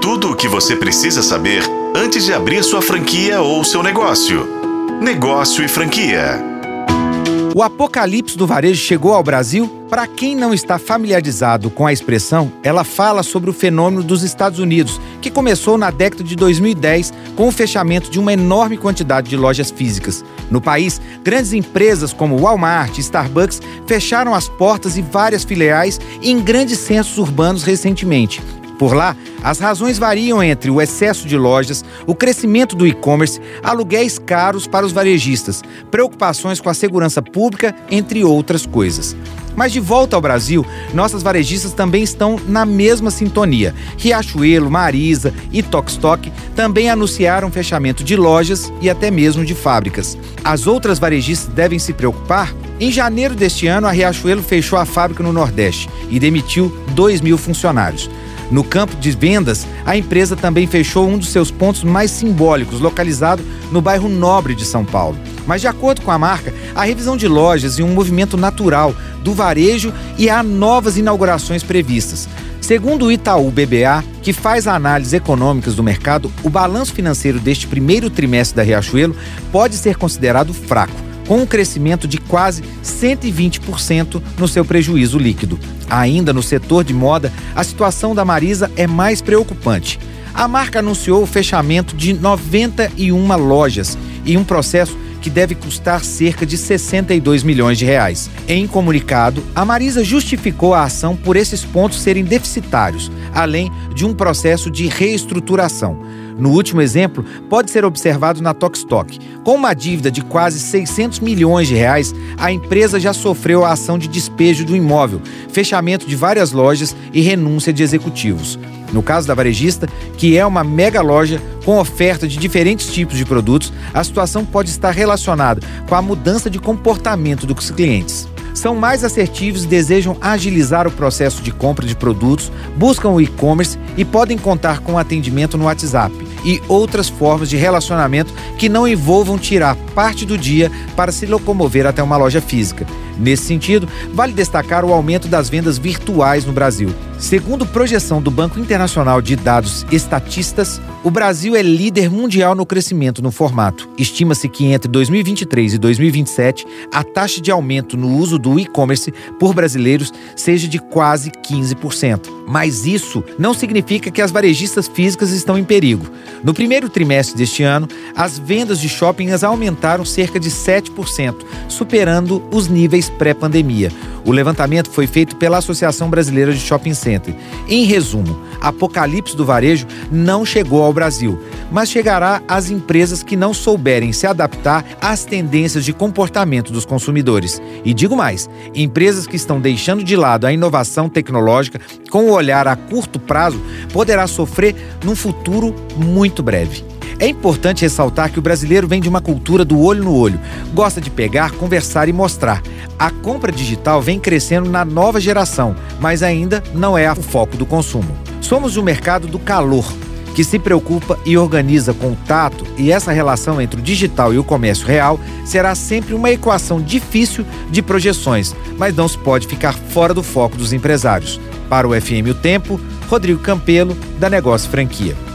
Tudo o que você precisa saber antes de abrir sua franquia ou seu negócio. Negócio e franquia. O apocalipse do varejo chegou ao Brasil? Para quem não está familiarizado com a expressão, ela fala sobre o fenômeno dos Estados Unidos, que começou na década de 2010 com o fechamento de uma enorme quantidade de lojas físicas. No país, grandes empresas como Walmart e Starbucks fecharam as portas e várias filiais em grandes centros urbanos recentemente. Por lá, as razões variam entre o excesso de lojas, o crescimento do e-commerce, aluguéis caros para os varejistas, preocupações com a segurança pública, entre outras coisas. Mas de volta ao Brasil, nossas varejistas também estão na mesma sintonia. Riachuelo, Marisa e Tokstok também anunciaram fechamento de lojas e até mesmo de fábricas. As outras varejistas devem se preocupar? Em janeiro deste ano, a Riachuelo fechou a fábrica no Nordeste e demitiu 2 mil funcionários. No campo de vendas, a empresa também fechou um dos seus pontos mais simbólicos, localizado no bairro Nobre de São Paulo. Mas, de acordo com a marca, a revisão de lojas e um movimento natural do varejo e há novas inaugurações previstas. Segundo o Itaú BBA, que faz análises econômicas do mercado, o balanço financeiro deste primeiro trimestre da Riachuelo pode ser considerado fraco com um crescimento de quase 120% no seu prejuízo líquido. Ainda no setor de moda, a situação da Marisa é mais preocupante. A marca anunciou o fechamento de 91 lojas e um processo que deve custar cerca de 62 milhões de reais. Em comunicado, a Marisa justificou a ação por esses pontos serem deficitários, além de um processo de reestruturação. No último exemplo, pode ser observado na Tokstok. Com uma dívida de quase 600 milhões de reais, a empresa já sofreu a ação de despejo do imóvel, fechamento de várias lojas e renúncia de executivos. No caso da varejista, que é uma mega loja com oferta de diferentes tipos de produtos, a situação pode estar relacionada com a mudança de comportamento dos clientes são mais assertivos desejam agilizar o processo de compra de produtos, buscam o e-commerce e podem contar com atendimento no WhatsApp e outras formas de relacionamento que não envolvam tirar parte do dia para se locomover até uma loja física. Nesse sentido, vale destacar o aumento das vendas virtuais no Brasil. Segundo projeção do Banco Internacional de Dados Estatistas, o Brasil é líder mundial no crescimento no formato. Estima-se que entre 2023 e 2027, a taxa de aumento no uso do e-commerce por brasileiros seja de quase 15%. Mas isso não significa que as varejistas físicas estão em perigo. No primeiro trimestre deste ano, as vendas de shoppings aumentaram cerca de 7%, superando os níveis pré-pandemia. O levantamento foi feito pela Associação Brasileira de Shopping Center. Em resumo, apocalipse do varejo não chegou ao Brasil, mas chegará às empresas que não souberem se adaptar às tendências de comportamento dos consumidores. E digo mais: empresas que estão deixando de lado a inovação tecnológica com o olhar a curto prazo poderá sofrer num futuro muito breve. É importante ressaltar que o brasileiro vem de uma cultura do olho no olho, gosta de pegar, conversar e mostrar. A compra digital vem crescendo na nova geração, mas ainda não é o foco do consumo. Somos o mercado do calor, que se preocupa e organiza com o tato, e essa relação entre o digital e o comércio real será sempre uma equação difícil de projeções, mas não se pode ficar fora do foco dos empresários. Para o FM O Tempo, Rodrigo Campelo, da Negócio Franquia.